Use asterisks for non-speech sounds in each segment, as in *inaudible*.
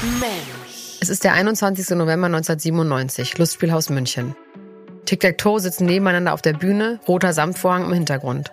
Mensch. Es ist der 21. November 1997, Lustspielhaus München. Tic-Tac-Toe sitzen nebeneinander auf der Bühne, roter Samtvorhang im Hintergrund.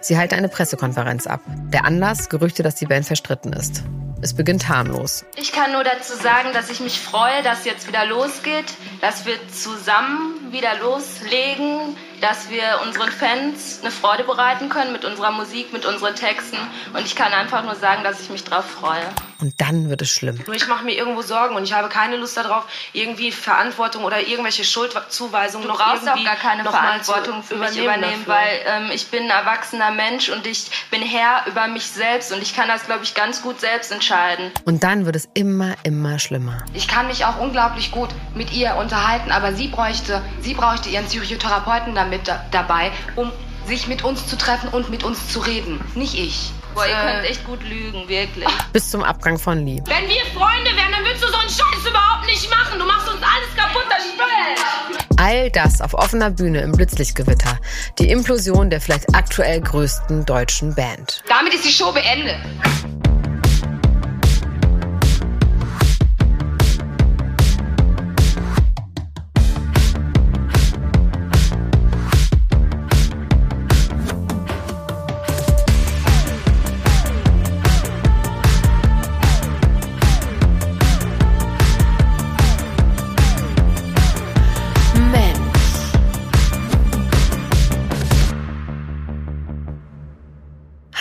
Sie halten eine Pressekonferenz ab. Der Anlass, Gerüchte, dass die Band verstritten ist. Es beginnt harmlos. Ich kann nur dazu sagen, dass ich mich freue, dass jetzt wieder losgeht, dass wir zusammen wieder loslegen, dass wir unseren Fans eine Freude bereiten können mit unserer Musik, mit unseren Texten. Und ich kann einfach nur sagen, dass ich mich drauf freue. Und dann wird es schlimm. Ich mache mir irgendwo Sorgen und ich habe keine Lust darauf, irgendwie Verantwortung oder irgendwelche Schuldzuweisungen du noch brauchst irgendwie auch gar keine Verantwortung zu für mich übernehmen übernehmen, dafür. weil ähm, ich bin ein erwachsener Mensch und ich bin Herr über mich selbst und ich kann das, glaube ich, ganz gut selbst entscheiden. Und dann wird es immer, immer schlimmer. Ich kann mich auch unglaublich gut mit ihr unterhalten, aber sie bräuchte, sie bräuchte ihren Psychotherapeuten damit da, dabei, um sich mit uns zu treffen und mit uns zu reden. Nicht ich. Boah, ihr Äh, könnt echt gut lügen, wirklich. Bis zum Abgang von Lee. Wenn wir Freunde wären, dann würdest du so einen Scheiß überhaupt nicht machen. Du machst uns alles kaputt, das Spiel. All das auf offener Bühne im Blitzlichtgewitter. Die Implosion der vielleicht aktuell größten deutschen Band. Damit ist die Show beendet.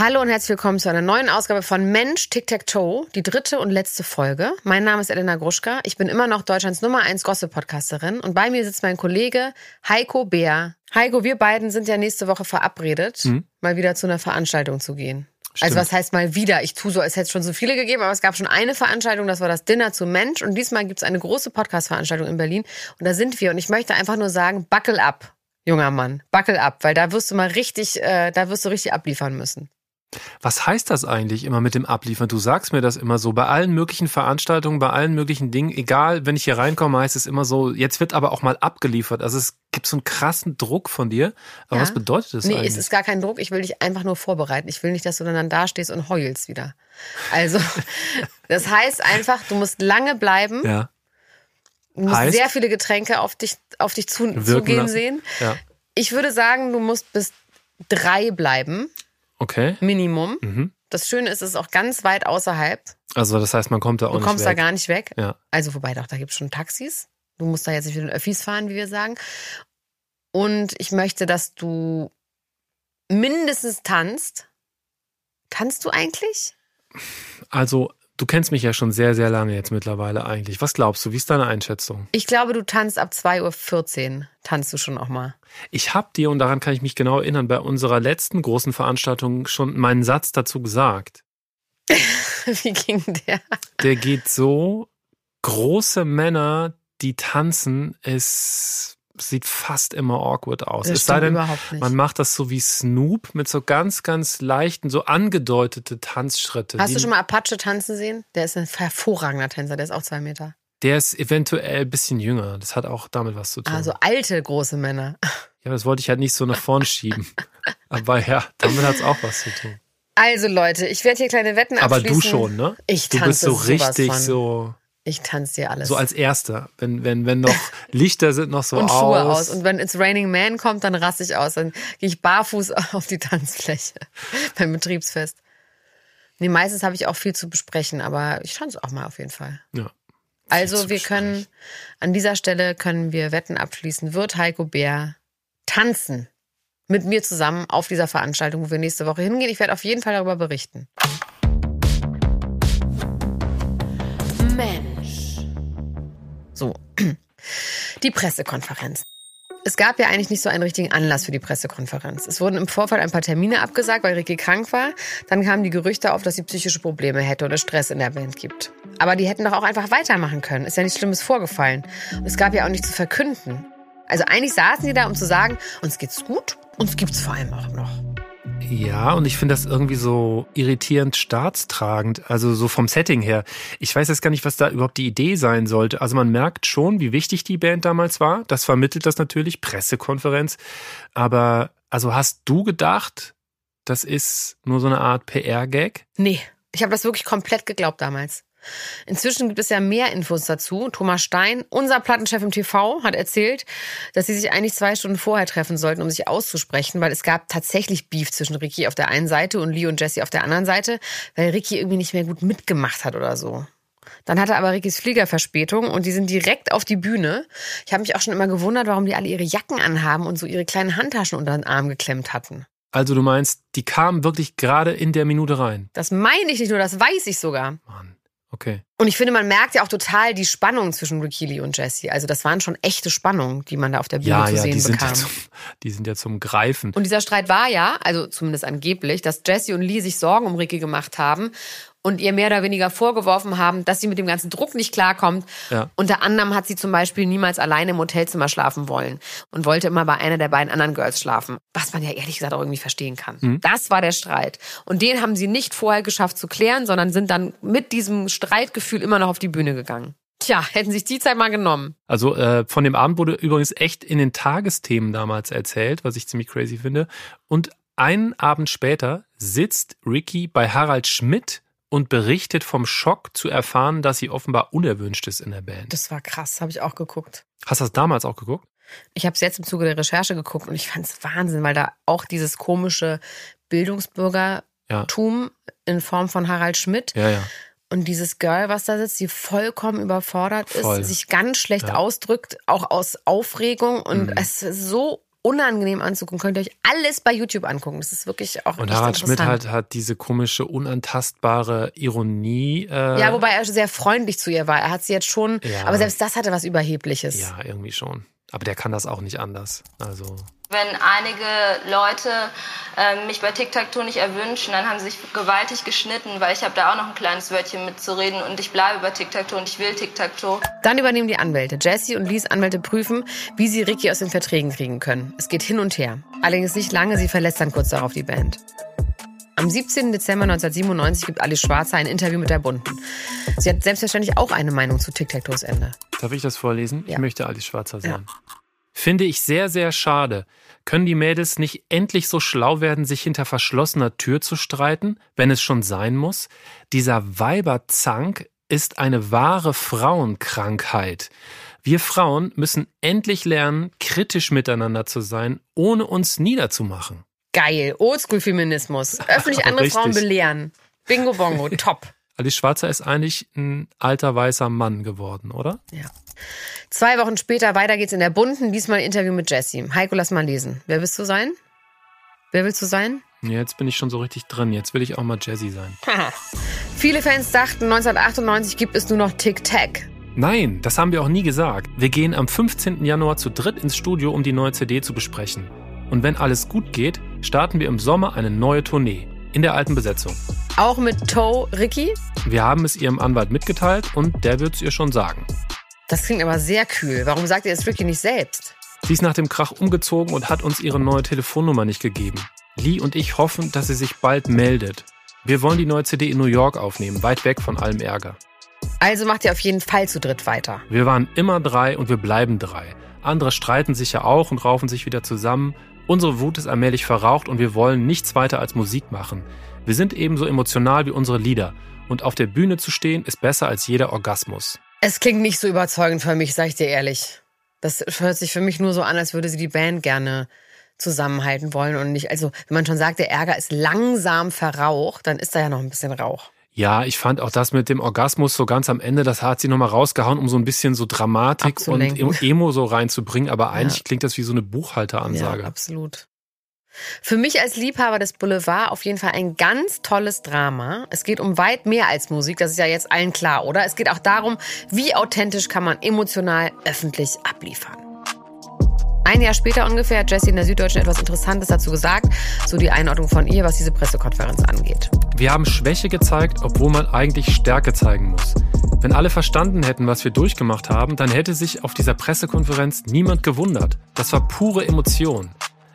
Hallo und herzlich willkommen zu einer neuen Ausgabe von Mensch Tic-Tac-Toe, die dritte und letzte Folge. Mein Name ist Elena Gruschka. Ich bin immer noch Deutschlands Nummer 1 Gossip-Podcasterin und bei mir sitzt mein Kollege Heiko Bär. Heiko, wir beiden sind ja nächste Woche verabredet, mal wieder zu einer Veranstaltung zu gehen. Also was heißt mal wieder? Ich tue so, als hätte es schon so viele gegeben, aber es gab schon eine Veranstaltung, das war das Dinner zu Mensch und diesmal gibt es eine große Podcast-Veranstaltung in Berlin und da sind wir und ich möchte einfach nur sagen, buckle up, junger Mann, buckle up, weil da wirst du mal richtig, äh, da wirst du richtig abliefern müssen. Was heißt das eigentlich immer mit dem Abliefern? Du sagst mir das immer so. Bei allen möglichen Veranstaltungen, bei allen möglichen Dingen, egal, wenn ich hier reinkomme, heißt es immer so, jetzt wird aber auch mal abgeliefert. Also es gibt so einen krassen Druck von dir. Aber Ja. was bedeutet das Nee, eigentlich? es ist gar kein Druck. Ich will dich einfach nur vorbereiten. Ich will nicht, dass du dann da stehst und heulst wieder. Also, *laughs* das heißt einfach, du musst lange bleiben. ja, Du musst Heißt? sehr viele Getränke auf dich, auf dich zu, zugehen lassen. sehen. ja. Ich würde sagen, du musst bis drei bleiben, Okay. Minimum. Mhm. Das Schöne ist, es ist auch ganz weit außerhalb. Also das heißt, man kommt da auch Du nicht kommst da weg. gar nicht weg. Ja. Also, wobei doch, da gibt es schon Taxis. Du musst da jetzt nicht mit den Öffis fahren, wie wir sagen. Und ich möchte, dass du mindestens tanzt. Tanzt du eigentlich? Also du kennst mich ja schon sehr, sehr lange jetzt mittlerweile eigentlich. Was glaubst du? Wie ist deine Einschätzung? Ich glaube, du tanzt ab 2.14 Uhr. Tanzt du schon auch mal. Ich habe dir, und daran kann ich mich genau erinnern, bei unserer letzten großen Veranstaltung schon meinen Satz dazu gesagt. *laughs* Wie ging der? Der geht so, große Männer, die tanzen, es sieht fast immer awkward aus. Das es sei denn, überhaupt nicht. man macht das so wie Snoop mit so ganz, ganz leichten, so angedeutete Tanzschritte. Hast du schon mal Apache tanzen sehen? Der ist ein hervorragender Tänzer, der ist auch zwei Meter. Der ist eventuell ein bisschen jünger. Das hat auch damit was zu tun. Also alte große Männer. *laughs* ja, das wollte ich halt nicht so nach vorn schieben. *laughs* Aber ja, damit hat es auch was zu tun. Also Leute, ich werde hier kleine Wetten Aber abschließen. du schon, ne? Ich Du tanze bist so richtig so, Ich tanze dir alles. so als Erster. Wenn, wenn, wenn noch *laughs* Lichter sind noch so und aus. Schuhe aus. Und wenn It's Raining Man kommt, dann raste ich aus. Dann gehe ich barfuß *laughs* auf die Tanzfläche *laughs* beim Betriebsfest. Nee, meistens habe ich auch viel zu besprechen, aber ich tanze auch mal auf jeden Fall. ja. Also wir können, an dieser Stelle können wir Wetten abschließen. Wird Heiko Bär tanzen mit mir zusammen auf dieser Veranstaltung, wo wir nächste Woche hingehen? Ich werde auf jeden Fall darüber berichten. So, *clears throat* die Pressekonferenz. Es gab ja eigentlich nicht so einen richtigen Anlass für die Pressekonferenz. Es wurden im Vorfeld ein paar Termine abgesagt, weil Ricky krank war. Dann kamen die Gerüchte auf, dass sie psychische Probleme hätte oder Stress in der Band gibt. Aber die hätten doch auch einfach weitermachen können. Ist ja nichts Schlimmes vorgefallen. Und es gab ja auch nichts zu verkünden. Also eigentlich saßen die da, um zu sagen, uns geht's gut, uns gibt's vor allem auch noch. Ja, und ich finde das irgendwie so irritierend staatstragend, also so vom Setting her. Ich weiß jetzt gar nicht, was da überhaupt die Idee sein sollte. Also man merkt schon, wie wichtig die Band damals war. Das vermittelt das natürlich, Pressekonferenz. Aber also hast du gedacht, das ist nur so eine Art PR-Gag? Nee, ich habe das wirklich komplett geglaubt damals. Inzwischen gibt es ja mehr Infos dazu. Thomas Stein, unser Plattenchef im TV, hat erzählt, dass sie sich eigentlich zwei Stunden vorher treffen sollten, um sich auszusprechen, weil es gab tatsächlich Beef zwischen Ricky auf der einen Seite und Lee und Jesse auf der anderen Seite, weil Ricky irgendwie nicht mehr gut mitgemacht hat oder so. Dann hatte aber Rickys Flieger Verspätung und die sind direkt auf die Bühne. Ich habe mich auch schon immer gewundert, warum die alle ihre Jacken anhaben und so ihre kleinen Handtaschen unter den Arm geklemmt hatten. Also du meinst, die kamen wirklich gerade in der Minute rein? Das meine ich nicht nur, das weiß ich sogar. Mann, okay. Und ich finde, man merkt ja auch total die Spannung zwischen Ricky Lee und Jesse. Also das waren schon echte Spannungen, die man da auf der Bühne Ja, zu ja, sehen die sind bekam. ja, zum, die sind ja zum Greifen. Und dieser Streit war ja, also zumindest angeblich, dass Jesse und Lee sich Sorgen um Ricky gemacht haben und ihr mehr oder weniger vorgeworfen haben, dass sie mit dem ganzen Druck nicht klarkommt. Ja. Unter anderem hat sie zum Beispiel niemals alleine im Hotelzimmer schlafen wollen und wollte immer bei einer der beiden anderen Girls schlafen, was man ja ehrlich gesagt auch irgendwie verstehen kann. Mhm. Das war der Streit. Und den haben sie nicht vorher geschafft zu klären, sondern sind dann mit diesem Streitgefühl immer noch auf die Bühne gegangen. Tja, hätten sich die Zeit mal genommen. Also äh, von dem Abend wurde übrigens echt in den Tagesthemen damals erzählt, was ich ziemlich crazy finde. Und einen Abend später sitzt Ricky bei Harald Schmidt und berichtet vom Schock zu erfahren, dass sie offenbar unerwünscht ist in der Band. Das war krass, habe ich auch geguckt. Hast du das damals auch geguckt? Ich habe es jetzt im Zuge der Recherche geguckt und ich fand es Wahnsinn, weil da auch dieses komische Bildungsbürgertum in Form von Harald Schmidt Ja, ja. und dieses Girl, was da sitzt, die vollkommen überfordert Voll. ist, sich ganz schlecht Ja. ausdrückt, auch aus Aufregung und Mhm. es ist so unangenehm anzugucken. Könnt ihr euch alles bei YouTube angucken. Das ist wirklich auch Und Harald Schmidt hat, hat diese komische, unantastbare Ironie. Äh, ja, wobei er sehr freundlich zu ihr war. Er hat sie jetzt schon, Ja. aber selbst das hatte was Überhebliches. Ja, irgendwie schon. Aber der kann das auch nicht anders. Also. Wenn einige Leute ähm, mich bei Tic-Tac-Toe nicht erwünschen, dann haben sie sich gewaltig geschnitten, weil ich habe da auch noch ein kleines Wörtchen mitzureden und ich bleibe bei Tic-Tac-Toe und ich will Tic-Tac-Toe. Dann übernehmen die Anwälte. Jesse und Lees Anwälte prüfen, wie sie Ricky aus den Verträgen kriegen können. Es geht hin und her. Allerdings nicht lange, sie verlässt dann kurz darauf die Band. Am 17. Dezember 1997 gibt Alice Schwarzer ein Interview mit der Bunden. Sie hat selbstverständlich auch eine Meinung zu Tic-Tac-Toes Ende. Darf ich das vorlesen? Ja. Ich möchte Alice Schwarzer sein. Finde ich sehr, sehr schade. Können die Mädels nicht endlich so schlau werden, sich hinter verschlossener Tür zu streiten, wenn es schon sein muss? Dieser Weiberzank ist eine wahre Frauenkrankheit. Wir Frauen müssen endlich lernen, kritisch miteinander zu sein, ohne uns niederzumachen. Geil. Oldschool-Feminismus. *laughs* Öffentlich andere. Frauen belehren. Bingo bongo. *laughs* Top. Alice Schwarzer ist eigentlich ein alter weißer Mann geworden, oder? Ja. Zwei Wochen später, weiter geht's in der Bunten. Diesmal ein Interview mit Jessie. Heiko, lass mal lesen. Wer willst du sein? Wer willst du sein? Jetzt bin ich schon so richtig drin. Jetzt will ich auch mal Jazzy sein. *laughs* Viele Fans dachten, 1998 gibt es nur noch Tic-Tac. Nein, das haben wir auch nie gesagt. Wir gehen am 15. Januar zu dritt ins Studio, um die neue CD zu besprechen. Und wenn alles gut geht, starten wir im Sommer eine neue Tournee. In der alten Besetzung. Auch mit Toe Ricky? Wir haben es ihrem Anwalt mitgeteilt und der wird es ihr schon sagen. Das klingt aber sehr kühl. Warum sagt ihr es Ricky nicht selbst? Sie ist nach dem Krach umgezogen und hat uns ihre neue Telefonnummer nicht gegeben. Lee und ich hoffen, dass sie sich bald meldet. Wir wollen die neue CD in New York aufnehmen, weit weg von allem Ärger. Also macht ihr auf jeden Fall zu dritt weiter. Wir waren immer drei und wir bleiben drei. Andere streiten sich ja auch und raufen sich wieder zusammen. Unsere Wut ist allmählich verraucht und wir wollen nichts weiter als Musik machen. Wir sind ebenso emotional wie unsere Lieder. Und auf der Bühne zu stehen ist besser als jeder Orgasmus. Es klingt nicht so überzeugend für mich, sag ich dir ehrlich. Das hört sich für mich nur so an, als würde sie die Band gerne zusammenhalten wollen und nicht. Also, wenn man schon sagt, der Ärger ist langsam verraucht, dann ist da ja noch ein bisschen Rauch. Ja, ich fand auch das mit dem Orgasmus so ganz am Ende, das hat sie nochmal rausgehauen, um so ein bisschen so Dramatik und Abzulenken. Emo so reinzubringen. Aber *laughs* eigentlich Ja. klingt das wie so eine Buchhalteransage. Ja, absolut. Für mich als Liebhaber des Boulevard auf jeden Fall ein ganz tolles Drama. Es geht um weit mehr als Musik, das ist ja jetzt allen klar, oder? Es geht auch darum, wie authentisch kann man emotional öffentlich abliefern. Ein Jahr später ungefähr hat Jessie in der Süddeutschen etwas Interessantes dazu gesagt, so die Einordnung von ihr, was diese Pressekonferenz angeht. Wir haben Schwäche gezeigt, obwohl man eigentlich Stärke zeigen muss. Wenn alle verstanden hätten, was wir durchgemacht haben, dann hätte sich auf dieser Pressekonferenz niemand gewundert. Das war pure Emotion.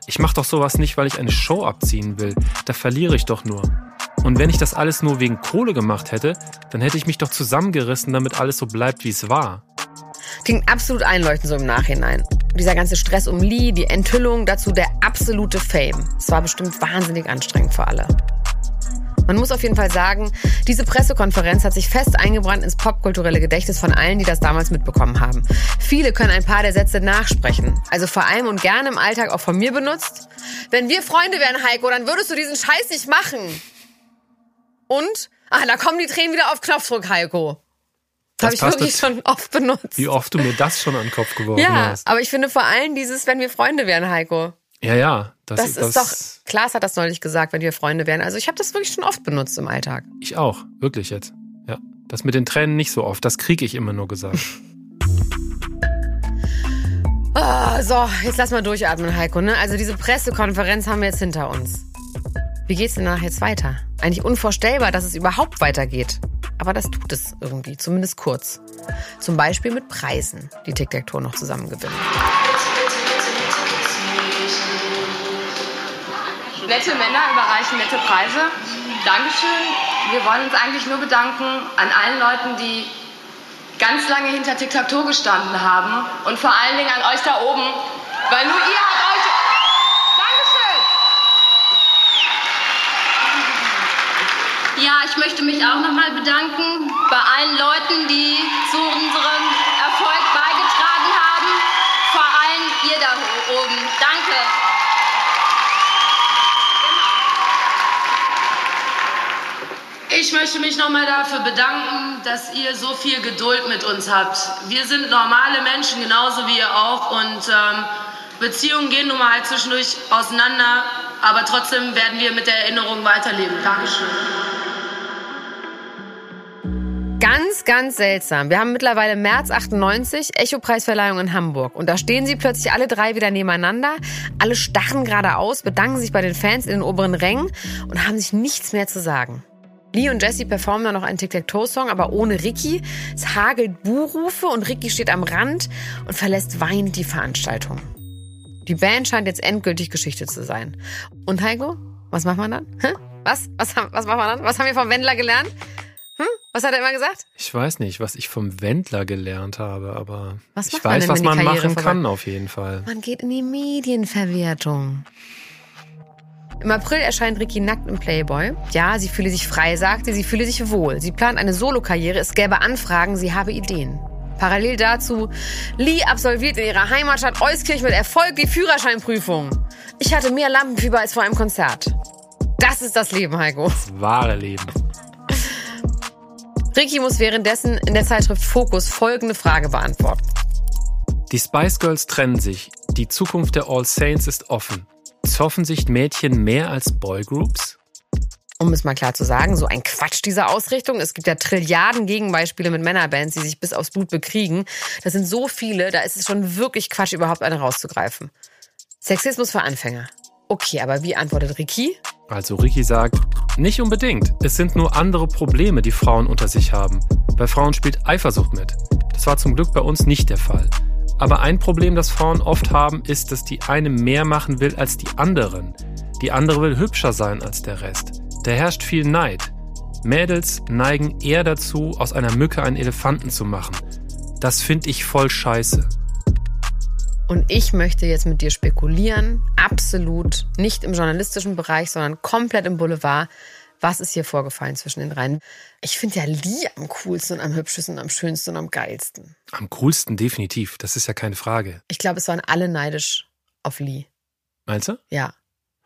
Ich mache doch sowas nicht, weil ich eine Show abziehen will. Da verliere ich doch nur. Und wenn ich das alles nur wegen Kohle gemacht hätte, dann hätte ich mich doch zusammengerissen, damit alles so bleibt, wie es war. Klingt absolut einleuchtend so im Nachhinein. Dieser ganze Stress um Lee, die Enthüllung, dazu der absolute Fame. Es war bestimmt wahnsinnig anstrengend für alle. Man muss auf jeden Fall sagen, diese Pressekonferenz hat sich fest eingebrannt ins popkulturelle Gedächtnis von allen, die das damals mitbekommen haben. Viele können ein paar der Sätze nachsprechen. Also vor allem und gerne im Alltag auch von mir benutzt. Wenn wir Freunde wären, Heiko, dann würdest du diesen Scheiß nicht machen. Und? Ah, da kommen die Tränen wieder auf Knopfdruck, Heiko. Das habe ich wirklich schon oft benutzt. Wie oft du mir das schon an den Kopf geworfen ja, hast. aber ich finde vor allem dieses, wenn wir Freunde wären, Heiko. Ja, ja. Das, das ist doch, Klaas hat das neulich gesagt, wenn wir Freunde wären. Also ich habe das wirklich schon oft benutzt im Alltag. Ich auch, wirklich jetzt. Ja. Das mit den Tränen nicht so oft, das kriege ich immer nur gesagt. oh, *laughs* so, jetzt lass mal durchatmen, Heiko. Ne? Also diese Pressekonferenz haben wir jetzt hinter uns. Wie geht's denn danach jetzt weiter? Eigentlich unvorstellbar, dass es überhaupt weitergeht. Aber das tut es irgendwie, zumindest kurz. Zum Beispiel mit Preisen, die Tic-Tac-Toe noch zusammen gewinnt. Nette Männer überreichen nette Preise. Dankeschön. Wir wollen uns eigentlich nur bedanken an allen Leuten, die ganz lange hinter Tic-Tac-Toe gestanden haben und vor allen Dingen an euch da oben, weil nur ihr habt Ja, ich möchte mich auch nochmal bedanken bei allen Leuten, die zu unserem Erfolg beigetragen haben. Vor allem ihr da oben. Danke. Ich möchte mich nochmal dafür bedanken, dass ihr so viel Geduld mit uns habt. Wir sind normale Menschen, genauso wie ihr auch. Und ähm, Beziehungen gehen nun mal halt zwischendurch auseinander. Aber trotzdem werden wir mit der Erinnerung weiterleben. Dankeschön. Ganz, ganz seltsam. Wir haben mittlerweile März 98, Echo-Preisverleihung in Hamburg. Und da stehen sie plötzlich alle drei wieder nebeneinander. Alle starren geradeaus, bedanken sich bei den Fans in den oberen Rängen und haben sich nichts mehr zu sagen. Lee und Jesse performen dann noch einen Tic-Tac-Toe-Song, aber ohne Ricky. Es hagelt Buhrufe und Ricky steht am Rand und verlässt weinend die Veranstaltung. Die Band scheint jetzt endgültig Geschichte zu sein. Und Heiko, was macht man dann? Hä? Was? Was, was macht man dann? Was haben wir vom Wendler gelernt? Was hat er immer gesagt? Ich weiß nicht, was ich vom Wendler gelernt habe, aber Was ich weiß, was man Karriere machen kann auf jeden Fall. Man geht in die Medienverwertung. Im April erscheint Ricky nackt im Playboy. Ja, sie fühle sich frei, sagt sie, sie fühle sich wohl. Sie plant eine Solokarriere, es gäbe Anfragen, sie habe Ideen. Parallel dazu, Lee absolviert in ihrer Heimatstadt Euskirch mit Erfolg die Führerscheinprüfung. Ich hatte mehr Lampenfieber als vor einem Konzert. Das ist das Leben, Heiko. Das wahre Leben. Ricky muss währenddessen in der Zeitschrift Focus folgende Frage beantworten. Die Spice Girls trennen sich. Die Zukunft der All Saints ist offen. Zoffen sich Mädchen mehr als Boygroups? Um es mal klar zu sagen, so ein Quatsch dieser Ausrichtung. Es gibt ja Trilliarden Gegenbeispiele mit Männerbands, die sich bis aufs Blut bekriegen. Das sind so viele, da ist es schon wirklich Quatsch, überhaupt eine rauszugreifen. Sexismus für Anfänger. Okay, aber wie antwortet Ricky? Also Ricky sagt, nicht unbedingt. Es sind nur andere Probleme, die Frauen unter sich haben. Bei Frauen spielt Eifersucht mit. Das war zum Glück bei uns nicht der Fall. Aber ein Problem, das Frauen oft haben, ist, dass die eine mehr machen will als die anderen. Die andere will hübscher sein als der Rest. Da herrscht viel Neid. Mädels neigen eher dazu, aus einer Mücke einen Elefanten zu machen. Das finde ich voll scheiße. Und ich möchte jetzt mit dir spekulieren, absolut nicht im journalistischen Bereich, sondern komplett im Boulevard. Was ist hier vorgefallen zwischen den dreien? Ich finde ja Lee am coolsten und am hübschesten, am schönsten und am geilsten. Am coolsten definitiv, das ist ja keine Frage. Ich glaube, es waren alle neidisch auf Lee. Meinst du? Ja.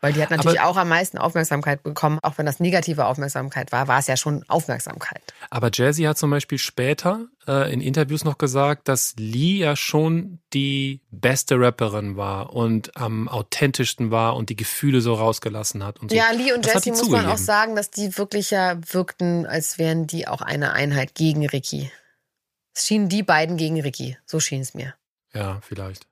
Weil die hat natürlich Aber- auch am meisten Aufmerksamkeit bekommen. Auch wenn das negative Aufmerksamkeit war, war es ja schon Aufmerksamkeit. Aber Jazzy hat zum Beispiel später äh, in Interviews noch gesagt, dass Lee ja schon die beste Rapperin war und am authentischsten war und die Gefühle so rausgelassen hat und so. Ja, Lee und Das die muss man auch zugegeben. sagen, dass die wirklich ja wirkten, als wären die auch eine Einheit gegen Ricky. Es schienen die beiden gegen Ricky. So schien es mir. Ja, vielleicht.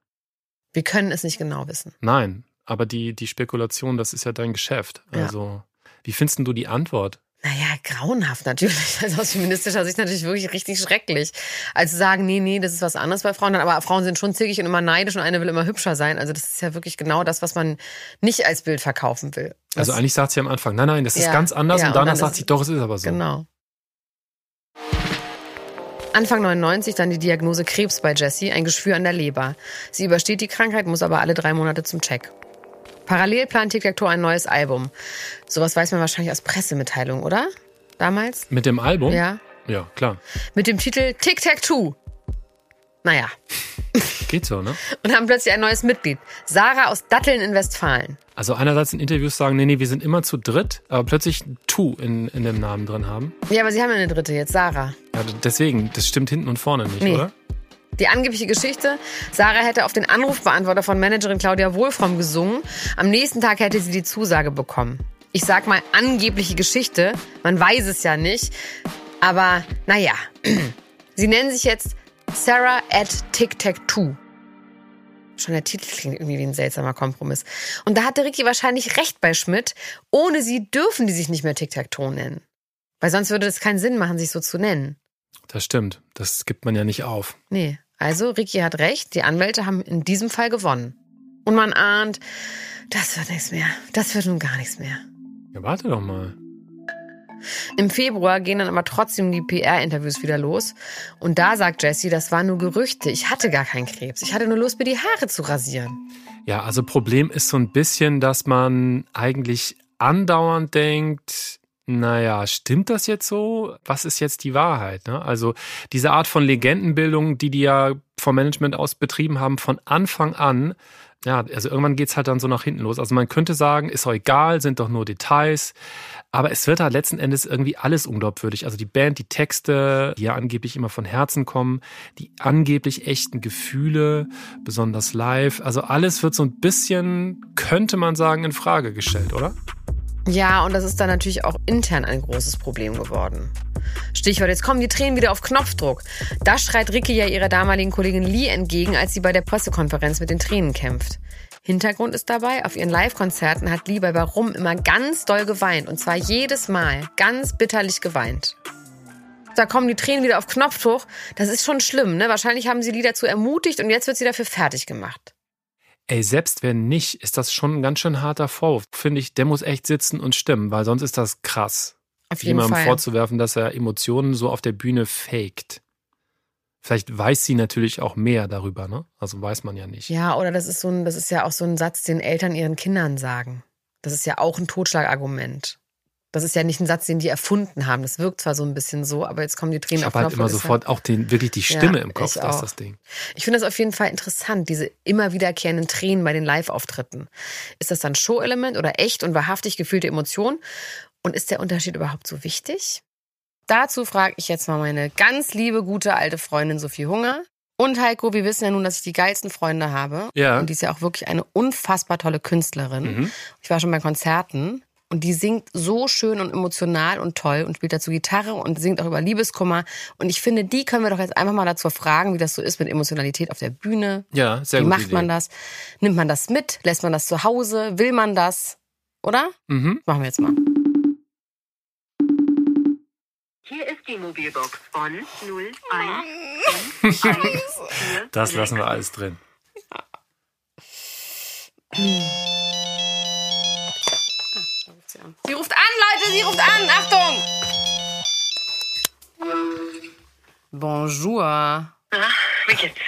Wir können es nicht genau wissen. Nein, aber die, die Spekulation, das ist ja dein Geschäft. Ja. Also, wie findest du die Antwort? Naja, grauenhaft natürlich. *laughs* Also aus feministischer Sicht natürlich wirklich richtig schrecklich. Als zu sagen, nee, nee, das ist was anderes bei Frauen. Aber Frauen sind schon zickig und immer neidisch und eine will immer hübscher sein. Also das ist ja wirklich genau das, was man nicht als Bild verkaufen will. Das, Also eigentlich sagt sie am Anfang, nein, nein, das ist Ja, ganz anders ja, und und danach dann sagt ist- sie, doch, es ist aber so. Genau. Anfang 99 dann die Diagnose Krebs bei Jessie, ein Geschwür an der Leber. Sie übersteht die Krankheit, muss aber alle drei Monate zum Check. Parallel plant Tic-Tac-Toe ein neues Album. Sowas weiß man wahrscheinlich aus Pressemitteilungen, oder? Damals? Mit dem Album? Ja. Ja, klar. Mit dem Titel Tic-Tac-Toe. Naja. *laughs* Geht so, ne? Und haben plötzlich ein neues Mitglied. Sarah aus Datteln in Westfalen. Also einerseits in Interviews sagen, nee, nee, wir sind immer zu dritt, aber plötzlich Tu in, in dem Namen drin haben. Ja, aber sie haben ja eine dritte jetzt, Sarah. Ja, deswegen, das stimmt hinten und vorne nicht, Nee. oder? Die angebliche Geschichte, Sarah hätte auf den Anrufbeantworter von Managerin Claudia Wohlfromm gesungen. Am nächsten Tag hätte sie die Zusage bekommen. Ich sag mal angebliche Geschichte, man weiß es ja nicht. Aber naja, *clears throat* sie nennen sich jetzt Sarah at Tic Tac Two. Schon der Titel klingt irgendwie wie ein seltsamer Kompromiss. Und da hatte Ricky wahrscheinlich recht bei Schmidt. Ohne sie dürfen die sich nicht mehr Tic Tac Toe nennen. Weil sonst würde es keinen Sinn machen, sich so zu nennen. Das stimmt. Das gibt man ja nicht auf. Nee, also Ricky hat recht, die Anwälte haben in diesem Fall gewonnen. Und man ahnt, das wird nichts mehr. Das wird nun gar nichts mehr. Ja, warte doch mal. Im Februar gehen dann aber trotzdem die PR-Interviews wieder los. Und da sagt Jessie, das waren nur Gerüchte. Ich hatte gar keinen Krebs. Ich hatte nur Lust, mir die Haare zu rasieren. Ja, also Problem ist so ein bisschen, dass man eigentlich andauernd denkt, naja, stimmt das jetzt so? Was ist jetzt die Wahrheit? Ne? Also diese Art von Legendenbildung, die die ja vom Management aus betrieben haben, von Anfang an, ja, also irgendwann geht's halt dann so nach hinten los. Also man könnte sagen, ist doch egal, sind doch nur Details. Aber es wird halt letzten Endes irgendwie alles unglaubwürdig. Also die Band, die Texte, die ja angeblich immer von Herzen kommen, die angeblich echten Gefühle, besonders live. Also alles wird so ein bisschen, könnte man sagen, in Frage gestellt, oder? Ja, und das ist dann natürlich auch intern ein großes Problem geworden. Stichwort, jetzt kommen die Tränen wieder auf Knopfdruck. Da schreit Ricky ja ihrer damaligen Kollegin Lee entgegen, als sie bei der Pressekonferenz mit den Tränen kämpft. Hintergrund ist dabei, auf ihren Live-Konzerten hat Lee bei Warum immer ganz doll geweint. Und zwar jedes Mal ganz bitterlich geweint. Da kommen die Tränen wieder auf Knopfdruck. Das ist schon schlimm, ne? Wahrscheinlich haben sie Lee dazu ermutigt und jetzt wird sie dafür fertig gemacht. Ey, selbst wenn nicht, ist das schon ein ganz schön harter Vorwurf. Finde ich, der muss echt sitzen und stimmen, weil sonst ist das krass. Auf jeden Jemandem Fall. vorzuwerfen, dass er Emotionen so auf der Bühne faked. Vielleicht weiß sie natürlich auch mehr darüber, ne? Also weiß man ja nicht. Ja, oder das ist so ein, das ist ja auch so ein Satz, den Eltern ihren Kindern sagen. Das ist ja auch ein Totschlagargument. Das ist ja nicht ein Satz, den die erfunden haben. Das wirkt zwar so ein bisschen so, aber jetzt kommen die Tränen Ich auf habe halt immer sofort auch den, wirklich die Stimme Ja, im Kopf, ich das ist das Ding. Ich finde das auf jeden Fall interessant, diese immer wiederkehrenden Tränen bei den Live-Auftritten. Ist das dann Show-Element oder echt und wahrhaftig gefühlte Emotion? Und ist der Unterschied überhaupt so wichtig? Dazu frage ich jetzt mal meine ganz liebe, gute alte Freundin Sophie Hunger. Und Heiko, wir wissen ja nun, dass ich die geilsten Freunde habe. Ja. Und die ist ja auch wirklich eine unfassbar tolle Künstlerin. Mhm. Ich war schon bei Konzerten und die singt so schön und emotional und toll und spielt dazu Gitarre und singt auch über Liebeskummer. Und ich finde, die können wir doch jetzt einfach mal dazu fragen, wie das so ist mit Emotionalität auf der Bühne. Ja, sehr wie gut. macht man das? Nimmt man das mit? Lässt man das zu Hause? Will man das? Oder? Mhm. Machen wir jetzt mal. Hier ist die Mobilbox von *laughs* 0154. Das lassen wir alles drin. *laughs* Sie ruft an, Leute, sie ruft an. Achtung! Bonjour. Ah, wie geht's?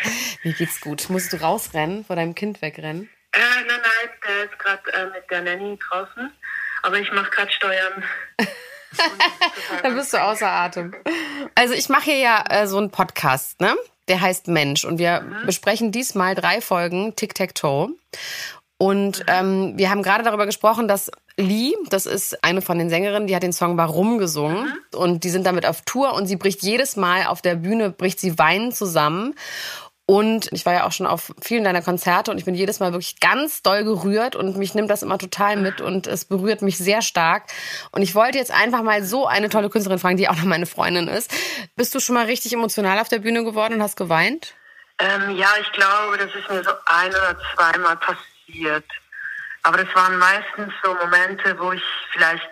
Mir geht's gut. Musst du rausrennen, vor deinem Kind wegrennen? Äh, nein, nein, der ist gerade äh, mit der Nanny draußen. Aber ich mache gerade Steuern. *laughs* Da bist du außer Atem. Also ich mache hier ja äh, so einen Podcast, ne? Der heißt Mensch. Und wir besprechen diesmal drei Folgen Tic-Tac-Toe. Und ähm, wir haben gerade darüber gesprochen, dass Lee, das ist eine von den Sängerinnen, die hat den Song Warum gesungen. Und die sind damit auf Tour und sie bricht jedes Mal auf der Bühne, bricht sie weinend zusammen. Und ich war ja auch schon auf vielen deiner Konzerte und ich bin jedes Mal wirklich ganz doll gerührt und mich nimmt das immer total mit und es berührt mich sehr stark. Und ich wollte jetzt einfach mal so eine tolle Künstlerin fragen, die auch noch meine Freundin ist. Bist du schon mal richtig emotional auf der Bühne geworden und hast geweint? Ähm, ja, ich glaube, das ist mir so ein oder zweimal passiert. Aber das waren meistens so Momente, wo ich vielleicht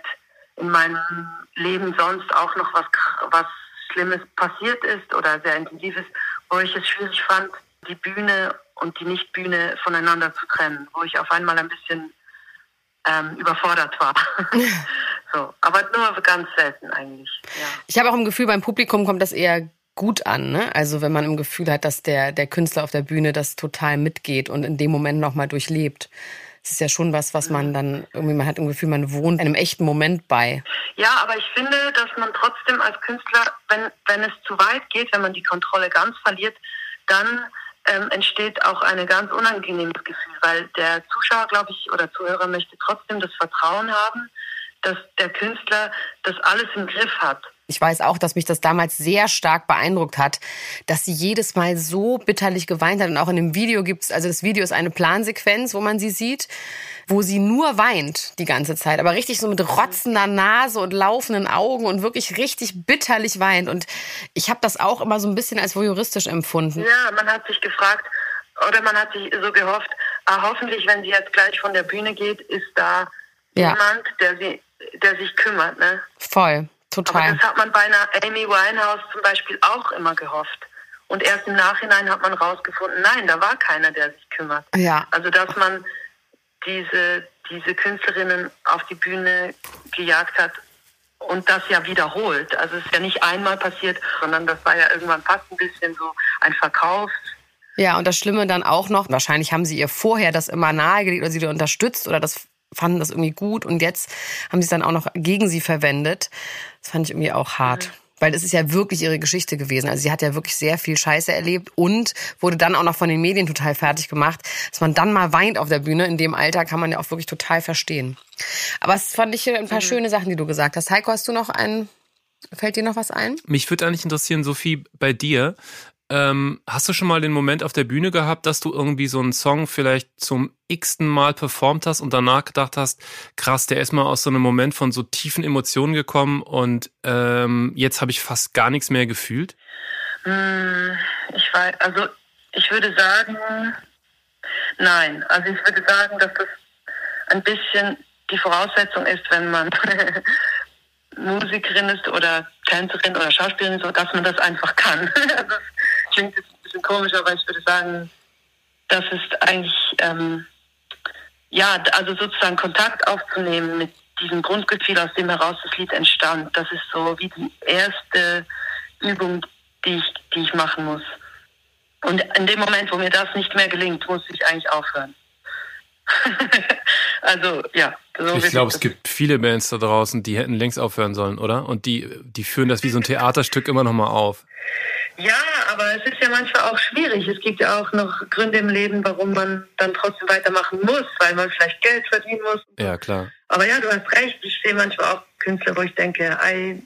in meinem Leben sonst auch noch was, was Schlimmes passiert ist oder sehr intensiv ist, wo ich es schwierig fand, die Bühne und die Nichtbühne voneinander zu trennen, wo ich auf einmal ein bisschen ähm, überfordert war. *laughs* so, aber nur ganz selten eigentlich. Ja. Ich habe auch im Gefühl, beim Publikum kommt das eher gut an, ne? Also wenn man im Gefühl hat, dass der, der Künstler auf der Bühne das total mitgeht und in dem Moment nochmal durchlebt. es ist ja schon was, was man dann irgendwie, man hat im Gefühl, man wohnt einem echten Moment bei. Ja, aber ich finde, dass man trotzdem als Künstler, wenn, wenn es zu weit geht, wenn man die Kontrolle ganz verliert, dann ähm, entsteht auch ein ganz unangenehmes Gefühl, weil der Zuschauer, glaube ich, oder Zuhörer möchte trotzdem das Vertrauen haben, dass der Künstler das alles im Griff hat. Ich weiß auch, dass mich das damals sehr stark beeindruckt hat, dass sie jedes Mal so bitterlich geweint hat. Und auch in dem Video gibt es, also das Video ist eine Plansequenz, wo man sie sieht, wo sie nur weint die ganze Zeit, aber richtig so mit rotzender Nase und laufenden Augen und wirklich richtig bitterlich weint. Und ich habe das auch immer so ein bisschen als voyeuristisch empfunden. Ja, man hat sich gefragt, oder man hat sich so gehofft, ah, hoffentlich, wenn sie jetzt gleich von der Bühne geht, ist da ja. jemand, der, sie, der sich kümmert. Ne? Voll. Total. Aber das hat man bei einer Amy Winehouse zum Beispiel auch immer gehofft. Und erst im Nachhinein hat man rausgefunden, nein, da war keiner, der sich kümmert. Ja. Also dass man diese, diese Künstlerinnen auf die Bühne gejagt hat und das ja wiederholt. Also es ist ja nicht einmal passiert, sondern das war ja irgendwann fast ein bisschen so ein Verkauf. Ja, und das Schlimme dann auch noch, wahrscheinlich haben sie ihr vorher das immer nahegelegt oder sie unterstützt oder das fanden das irgendwie gut und jetzt haben sie es dann auch noch gegen sie verwendet. Das fand ich irgendwie auch hart. Mhm. Weil es ist ja wirklich ihre Geschichte gewesen. Also sie hat ja wirklich sehr viel Scheiße erlebt und wurde dann auch noch von den Medien total fertig gemacht. Dass man dann mal weint auf der Bühne, in dem Alter kann man ja auch wirklich total verstehen. Aber es fand ich ein paar mhm. schöne Sachen, die du gesagt hast. Heiko, hast du noch einen, fällt dir noch was ein? Mich würde eigentlich interessieren, Sophie, bei dir. Ähm, hast du schon mal den Moment auf der Bühne gehabt, dass du irgendwie so einen Song vielleicht zum x-ten Mal performt hast und danach gedacht hast, krass, der ist mal aus so einem Moment von so tiefen Emotionen gekommen und ähm, jetzt habe ich fast gar nichts mehr gefühlt? Hm, ich weiß, also ich würde sagen, nein. Also ich würde sagen, dass das ein bisschen die Voraussetzung ist, wenn man *laughs* Musikerin ist oder Tänzerin oder Schauspielerin, so dass man das einfach kann. *laughs* das klingt jetzt ein bisschen komisch, aber ich würde sagen, das ist eigentlich, ähm, ja, also sozusagen Kontakt aufzunehmen mit diesem Grundgefühl, aus dem heraus das Lied entstand. Das ist so wie die erste Übung, die ich, die ich machen muss. Und in dem Moment, wo mir das nicht mehr gelingt, muss ich eigentlich aufhören. *laughs* also ja. So ich glaube, es gibt viele Bands da draußen, die hätten längst aufhören sollen, oder? Und die, die führen das wie so ein Theaterstück immer noch mal auf. Ja, aber es ist ja manchmal auch schwierig. Es gibt ja auch noch Gründe im Leben, warum man dann trotzdem weitermachen muss, weil man vielleicht Geld verdienen muss. Ja, klar. Aber ja, du hast recht. Ich sehe manchmal auch Künstler, wo ich denke, ey,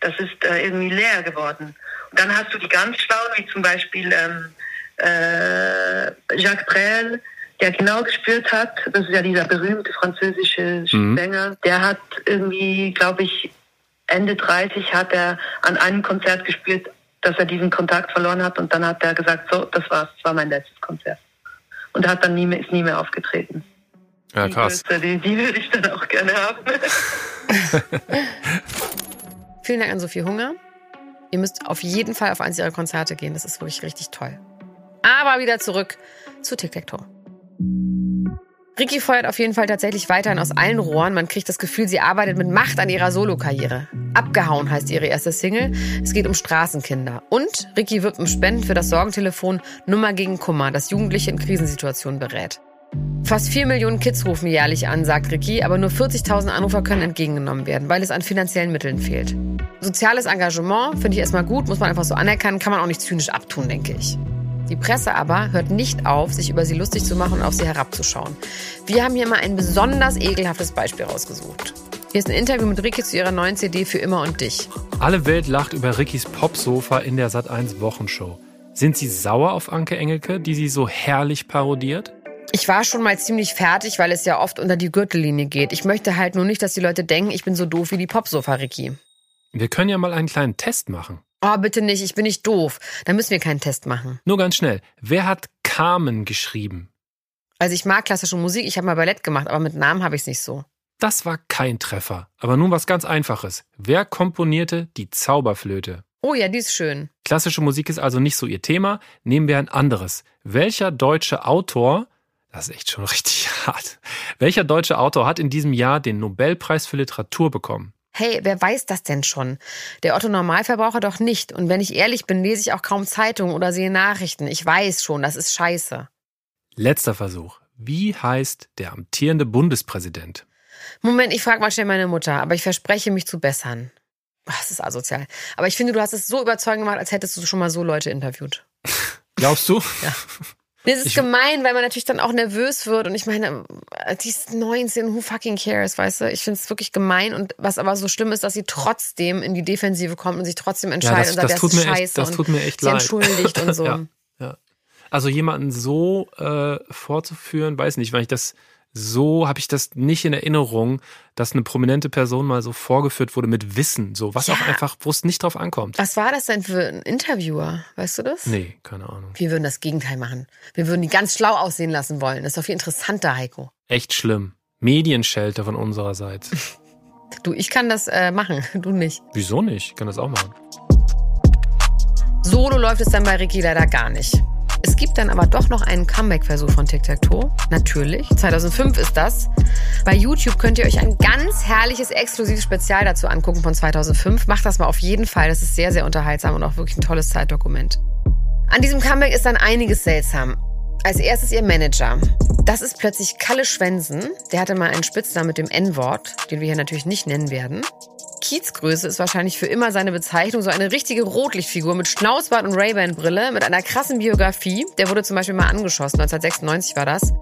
das ist äh, irgendwie leer geworden. Und dann hast du die ganz schlauen, wie zum Beispiel ähm, äh, Jacques Brel, der genau gespürt hat, das ist ja dieser berühmte französische mhm. Sänger, der hat irgendwie, glaube ich, Ende 30 hat er an einem Konzert gespürt, dass er diesen Kontakt verloren hat und dann hat er gesagt, so, das war's, das war mein letztes Konzert. Und hat dann nie mehr, ist nie mehr aufgetreten. Ja, krass. Die, die würde ich dann auch gerne haben. *laughs* Vielen Dank an Sophie Hunger. Ihr müsst auf jeden Fall auf eins ihrer Konzerte gehen. Das ist wirklich richtig toll. Aber wieder zurück zu Tic Tac Toe. Ricky feuert auf jeden Fall tatsächlich weiterhin aus allen Rohren. Man kriegt das Gefühl, sie arbeitet mit Macht an ihrer Solokarriere. Abgehauen heißt ihre erste Single. Es geht um Straßenkinder. Und Ricky wirbt um Spenden für das Sorgentelefon Nummer gegen Kummer, das Jugendliche in Krisensituationen berät. Fast vier Millionen Kids rufen jährlich an, sagt Ricky, aber nur 40.000 Anrufer können entgegengenommen werden, weil es an finanziellen Mitteln fehlt. Soziales Engagement finde ich erstmal gut, muss man einfach so anerkennen, kann man auch nicht zynisch abtun, denke ich. Die Presse aber hört nicht auf, sich über sie lustig zu machen und auf sie herabzuschauen. Wir haben hier mal ein besonders ekelhaftes Beispiel rausgesucht. Hier ist ein Interview mit Ricky zu ihrer neuen CD für immer und dich. Alle Welt lacht über Rickys Popsofa in der Sat1 Wochenshow. Sind Sie sauer auf Anke Engelke, die sie so herrlich parodiert? Ich war schon mal ziemlich fertig, weil es ja oft unter die Gürtellinie geht. Ich möchte halt nur nicht, dass die Leute denken, ich bin so doof wie die Popsofa Ricky. Wir können ja mal einen kleinen Test machen. Oh, bitte nicht, ich bin nicht doof. Da müssen wir keinen Test machen. Nur ganz schnell. Wer hat Carmen geschrieben? Also ich mag klassische Musik, ich habe mal Ballett gemacht, aber mit Namen habe ich es nicht so. Das war kein Treffer. Aber nun was ganz Einfaches. Wer komponierte die Zauberflöte? Oh ja, die ist schön. Klassische Musik ist also nicht so ihr Thema. Nehmen wir ein anderes. Welcher deutsche Autor, das ist echt schon *laughs* richtig hart, welcher deutsche Autor hat in diesem Jahr den Nobelpreis für Literatur bekommen? Hey, wer weiß das denn schon? Der Otto Normalverbraucher doch nicht. Und wenn ich ehrlich bin, lese ich auch kaum Zeitungen oder sehe Nachrichten. Ich weiß schon, das ist scheiße. Letzter Versuch. Wie heißt der amtierende Bundespräsident? Moment, ich frage mal schnell meine Mutter, aber ich verspreche mich zu bessern. Ach, das ist asozial. Aber ich finde, du hast es so überzeugend gemacht, als hättest du schon mal so Leute interviewt. *laughs* Glaubst du? Ja. *laughs* Das ist ich, gemein, weil man natürlich dann auch nervös wird. Und ich meine, die ist 19, who fucking cares, weißt du? Ich finde es wirklich gemein. Und was aber so schlimm ist, dass sie trotzdem in die Defensive kommt und sich trotzdem entscheidet ja, das, und sagt, das, tut mir scheiße. Echt, das tut mir echt leid. entschuldigt und *laughs* so. ja, ja. Also jemanden so äh, vorzuführen, weiß nicht, weil ich das so habe ich das nicht in Erinnerung, dass eine prominente Person mal so vorgeführt wurde mit Wissen, so was Ja. auch einfach, wo es nicht drauf ankommt. Was war das denn für ein Interviewer? Weißt du das? Nee, keine Ahnung. Wir würden das Gegenteil machen. Wir würden die ganz schlau aussehen lassen wollen. Das ist doch viel interessanter, Heiko. Echt schlimm. Medienschelte von unsererseits. *laughs* Du, ich kann das äh, machen, *laughs* du nicht. Wieso nicht? Ich kann das auch machen. Solo läuft es dann bei Ricky leider gar nicht. Es gibt dann aber doch noch einen Comeback-Versuch von Tic-Tac-Toe. Natürlich. 2005 ist das. Bei YouTube könnt ihr euch ein ganz herrliches, exklusives Spezial dazu angucken von 2005. Macht das mal auf jeden Fall. Das ist sehr, sehr unterhaltsam und auch wirklich ein tolles Zeitdokument. An diesem Comeback ist dann einiges seltsam. Als erstes ihr Manager. Das ist plötzlich Kalle Schwensen. Der hatte mal einen Spitznamen mit dem N-Wort, den wir hier natürlich nicht nennen werden. Kiezgröße ist wahrscheinlich für immer seine Bezeichnung. So eine richtige Rotlichtfigur mit Schnauzbart und Ray-Ban-Brille, mit einer krassen Biografie. Der wurde zum Beispiel mal angeschossen, 1996 war das.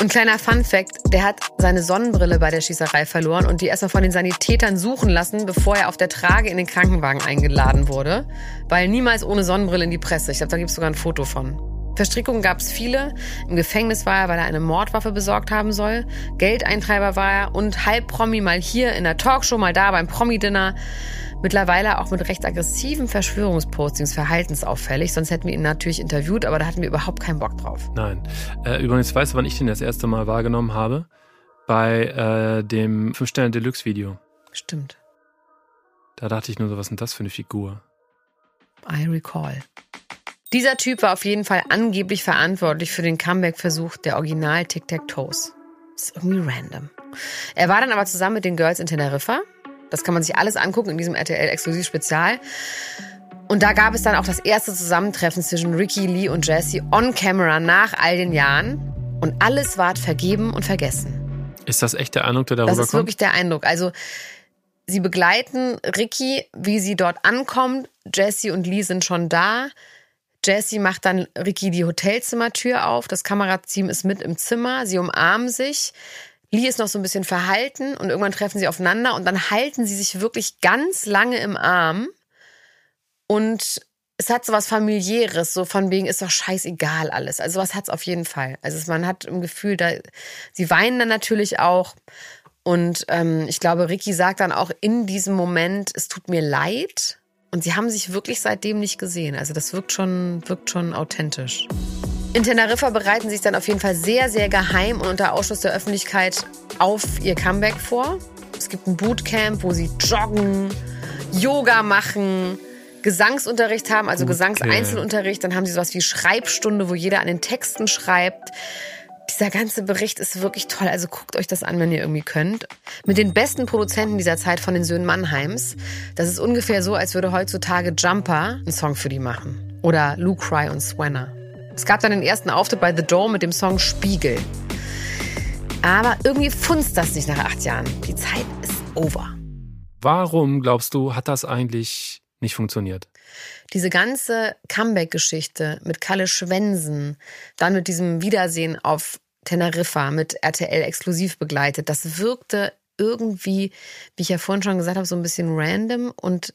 Und kleiner Fun-Fact, der hat seine Sonnenbrille bei der Schießerei verloren und die erstmal von den Sanitätern suchen lassen, bevor er auf der Trage in den Krankenwagen eingeladen wurde. Weil niemals ohne Sonnenbrille in die Presse. Ich glaube, da gibt es sogar ein Foto von. Verstrickungen gab es viele. Im Gefängnis war er, weil er eine Mordwaffe besorgt haben soll. Geldeintreiber war er und halb Promi mal hier in der Talkshow, mal da beim Promi-Dinner. Mittlerweile auch mit recht aggressiven Verschwörungspostings verhaltensauffällig. Sonst hätten wir ihn natürlich interviewt, aber da hatten wir überhaupt keinen Bock drauf. Nein. Äh, übrigens, weißt du, wann ich den das erste Mal wahrgenommen habe? Bei äh, dem 5-Sterne-Deluxe-Video. Stimmt. Da dachte ich nur so, was ist denn das für eine Figur? I recall. Dieser Typ war auf jeden Fall angeblich verantwortlich für den Comeback-Versuch der Original Tic-Tac-Toes. Ist irgendwie random. Er war dann aber zusammen mit den Girls in Teneriffa. Das kann man sich alles angucken in diesem RTL-Exklusiv-Spezial. Und da gab es dann auch das erste Zusammentreffen zwischen Ricky, Lee und Jesse on camera nach all den Jahren. Und alles ward vergeben und vergessen. Ist das echt der Eindruck, der darüber Das ist kommt? wirklich der Eindruck. Also sie begleiten Ricky, wie sie dort ankommt. Jesse und Lee sind schon da. Jesse macht dann Ricky die Hotelzimmertür auf. Das Kamerateam ist mit im Zimmer. Sie umarmen sich. Lee ist noch so ein bisschen verhalten und irgendwann treffen sie aufeinander und dann halten sie sich wirklich ganz lange im Arm. Und es hat so was familiäres, so von wegen ist doch scheißegal alles. Also was hat's auf jeden Fall. Also es- man hat im Gefühl, da sie weinen dann natürlich auch. Und ähm, ich glaube, Ricky sagt dann auch in diesem Moment, es tut mir leid. Und sie haben sich wirklich seitdem nicht gesehen. Also das wirkt schon, wirkt schon authentisch. In Teneriffa bereiten sie sich dann auf jeden Fall sehr, sehr geheim und unter Ausschluss der Öffentlichkeit auf ihr Comeback vor. Es gibt ein Bootcamp, wo sie joggen, Yoga machen, Gesangsunterricht haben, also Bootcamp. Gesangseinzelunterricht. Dann haben sie sowas wie Schreibstunde, wo jeder an den Texten schreibt. Dieser ganze Bericht ist wirklich toll. Also guckt euch das an, wenn ihr irgendwie könnt. Mit den besten Produzenten dieser Zeit von den Söhnen Mannheims. Das ist ungefähr so, als würde heutzutage Jumper einen Song für die machen. Oder Lou Cry und Swanner. Es gab dann den ersten Auftritt bei The Dome mit dem Song Spiegel. Aber irgendwie funzt das nicht nach acht Jahren. Die Zeit ist over. Warum, glaubst du, hat das eigentlich nicht funktioniert? Diese ganze Comeback-Geschichte mit Kalle Schwensen, dann mit diesem Wiedersehen auf Teneriffa mit RTL exklusiv begleitet, das wirkte irgendwie, wie ich ja vorhin schon gesagt habe, so ein bisschen random und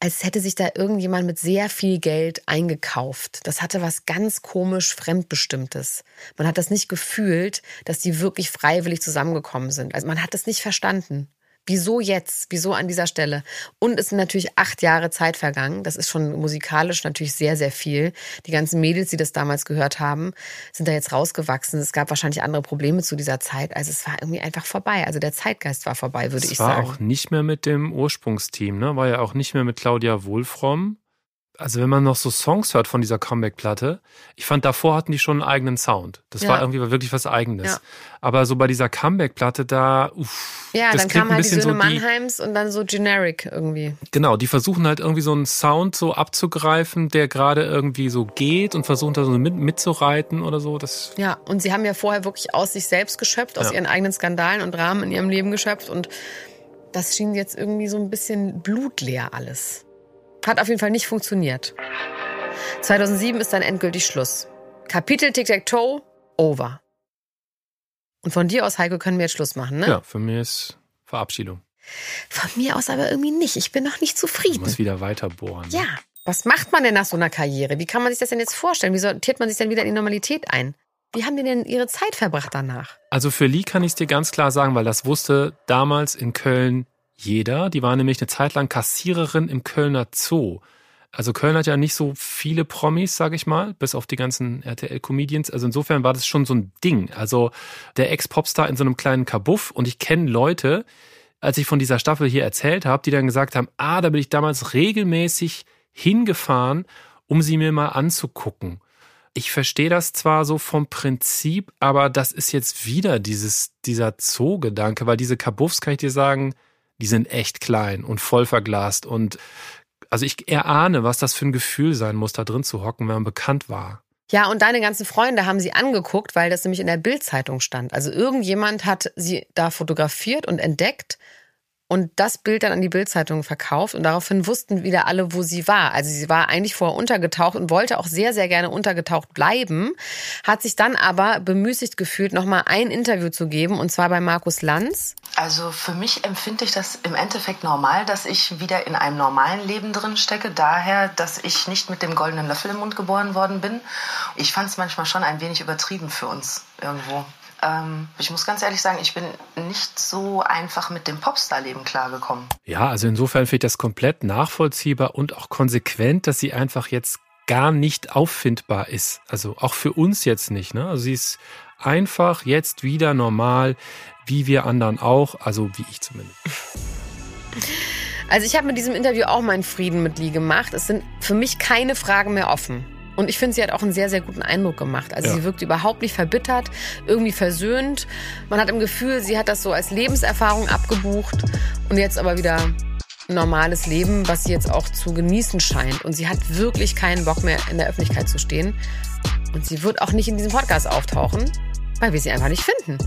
als hätte sich da irgendjemand mit sehr viel Geld eingekauft. Das hatte was ganz komisch Fremdbestimmtes. Man hat das nicht gefühlt, dass die wirklich freiwillig zusammengekommen sind. Also man hat das nicht verstanden. Wieso jetzt? Wieso an dieser Stelle? Und es sind natürlich acht Jahre Zeit vergangen. Das ist schon musikalisch natürlich sehr, sehr viel. Die ganzen Mädels, die das damals gehört haben, sind da jetzt rausgewachsen. Es gab wahrscheinlich andere Probleme zu dieser Zeit. Also es war irgendwie einfach vorbei. Also der Zeitgeist war vorbei, würde Es ich war sagen. auch nicht mehr mit dem Ursprungsteam, ne? War ja auch nicht mehr mit Claudia Wohlfromm. Also wenn man noch so Songs hört von dieser Comeback-Platte, ich fand davor hatten die schon einen eigenen Sound. Das Ja. war irgendwie wirklich was Eigenes. Ja. Aber so bei dieser Comeback-Platte da, uff, Ja, das dann kamen halt die Söhne so die, Mannheims und dann so generic irgendwie. genau, die versuchen halt irgendwie so einen Sound so abzugreifen, der gerade irgendwie so geht und versuchen da so mit, mitzureiten oder so. Das, Ja, und sie haben ja vorher wirklich aus sich selbst geschöpft, aus Ja. ihren eigenen Skandalen und Dramen in ihrem Leben geschöpft und das schien jetzt irgendwie so ein bisschen blutleer alles. Hat auf jeden Fall nicht funktioniert. 2007 ist dann endgültig Schluss. Kapitel Tic-Tac-Toe, over. Und von dir aus, Heiko, können wir jetzt Schluss machen, ne? ja, für mich ist Verabschiedung. Von mir aus aber irgendwie nicht. Ich bin noch nicht Du zufrieden. musst wieder weiterbohren. Ja. Was macht man denn nach so einer Karriere? Wie kann man sich das denn jetzt vorstellen? Wie sortiert man sich denn wieder in die Normalität ein? Wie haben die denn ihre Zeit verbracht danach? Also für Lee kann ich es dir ganz klar sagen, weil das wusste damals in Köln jeder. Die war nämlich eine Zeit lang Kassiererin im Kölner Zoo. Also Köln hat ja nicht so viele Promis, sage ich mal, bis auf die ganzen RTL-Comedians. Also insofern war das schon so ein Ding. Also der Ex-Popstar in so einem kleinen Kabuff. Und ich kenne Leute, als ich von dieser Staffel hier erzählt habe, die dann gesagt haben, ah, da bin ich damals regelmäßig hingefahren, um sie mir mal anzugucken. Ich verstehe das zwar so vom Prinzip, aber das ist jetzt wieder dieses, dieser Zoo-Gedanke, weil diese Kabuffs, kann ich dir sagen, die sind echt klein und voll verglast und also ich erahne, was das für ein Gefühl sein muss, da drin zu hocken, wenn man bekannt war. Ja, und deine ganzen Freunde haben sie angeguckt, weil das nämlich in der Bildzeitung stand. Also irgendjemand hat sie da fotografiert und entdeckt und das Bild dann an die Bildzeitung verkauft und daraufhin wussten wieder alle, wo sie war. Also sie war eigentlich vorher untergetaucht und wollte auch sehr, sehr gerne untergetaucht bleiben, hat sich dann aber bemüßigt gefühlt, nochmal ein Interview zu geben und zwar bei Markus Lanz. Also für mich empfinde ich das im Endeffekt normal, dass ich wieder in einem normalen Leben drin stecke. Daher, dass ich nicht mit dem goldenen Löffel im Mund geboren worden bin. Ich fand es manchmal schon ein wenig übertrieben für uns irgendwo. Ähm, ich muss ganz ehrlich sagen, ich bin nicht so einfach mit dem Popstar-Leben klargekommen. Ja, also insofern finde ich das komplett nachvollziehbar und auch konsequent, dass sie einfach jetzt gar nicht auffindbar ist. Also auch für uns jetzt nicht. Ne? Also sie ist einfach jetzt wieder normal, wie wir anderen auch, also wie ich zumindest. Also ich habe mit diesem Interview auch meinen Frieden mit Lee gemacht. Es sind für mich keine Fragen mehr offen. Und ich finde, sie hat auch einen sehr, sehr guten Eindruck gemacht. Also Ja. sie wirkt überhaupt nicht verbittert, irgendwie versöhnt. Man hat im Gefühl, sie hat das so als Lebenserfahrung abgebucht und jetzt aber wieder ein normales Leben, was sie jetzt auch zu genießen scheint. Und sie hat wirklich keinen Bock mehr, in der Öffentlichkeit zu stehen. Und sie wird auch nicht in diesem Podcast auftauchen, weil wir sie einfach nicht finden.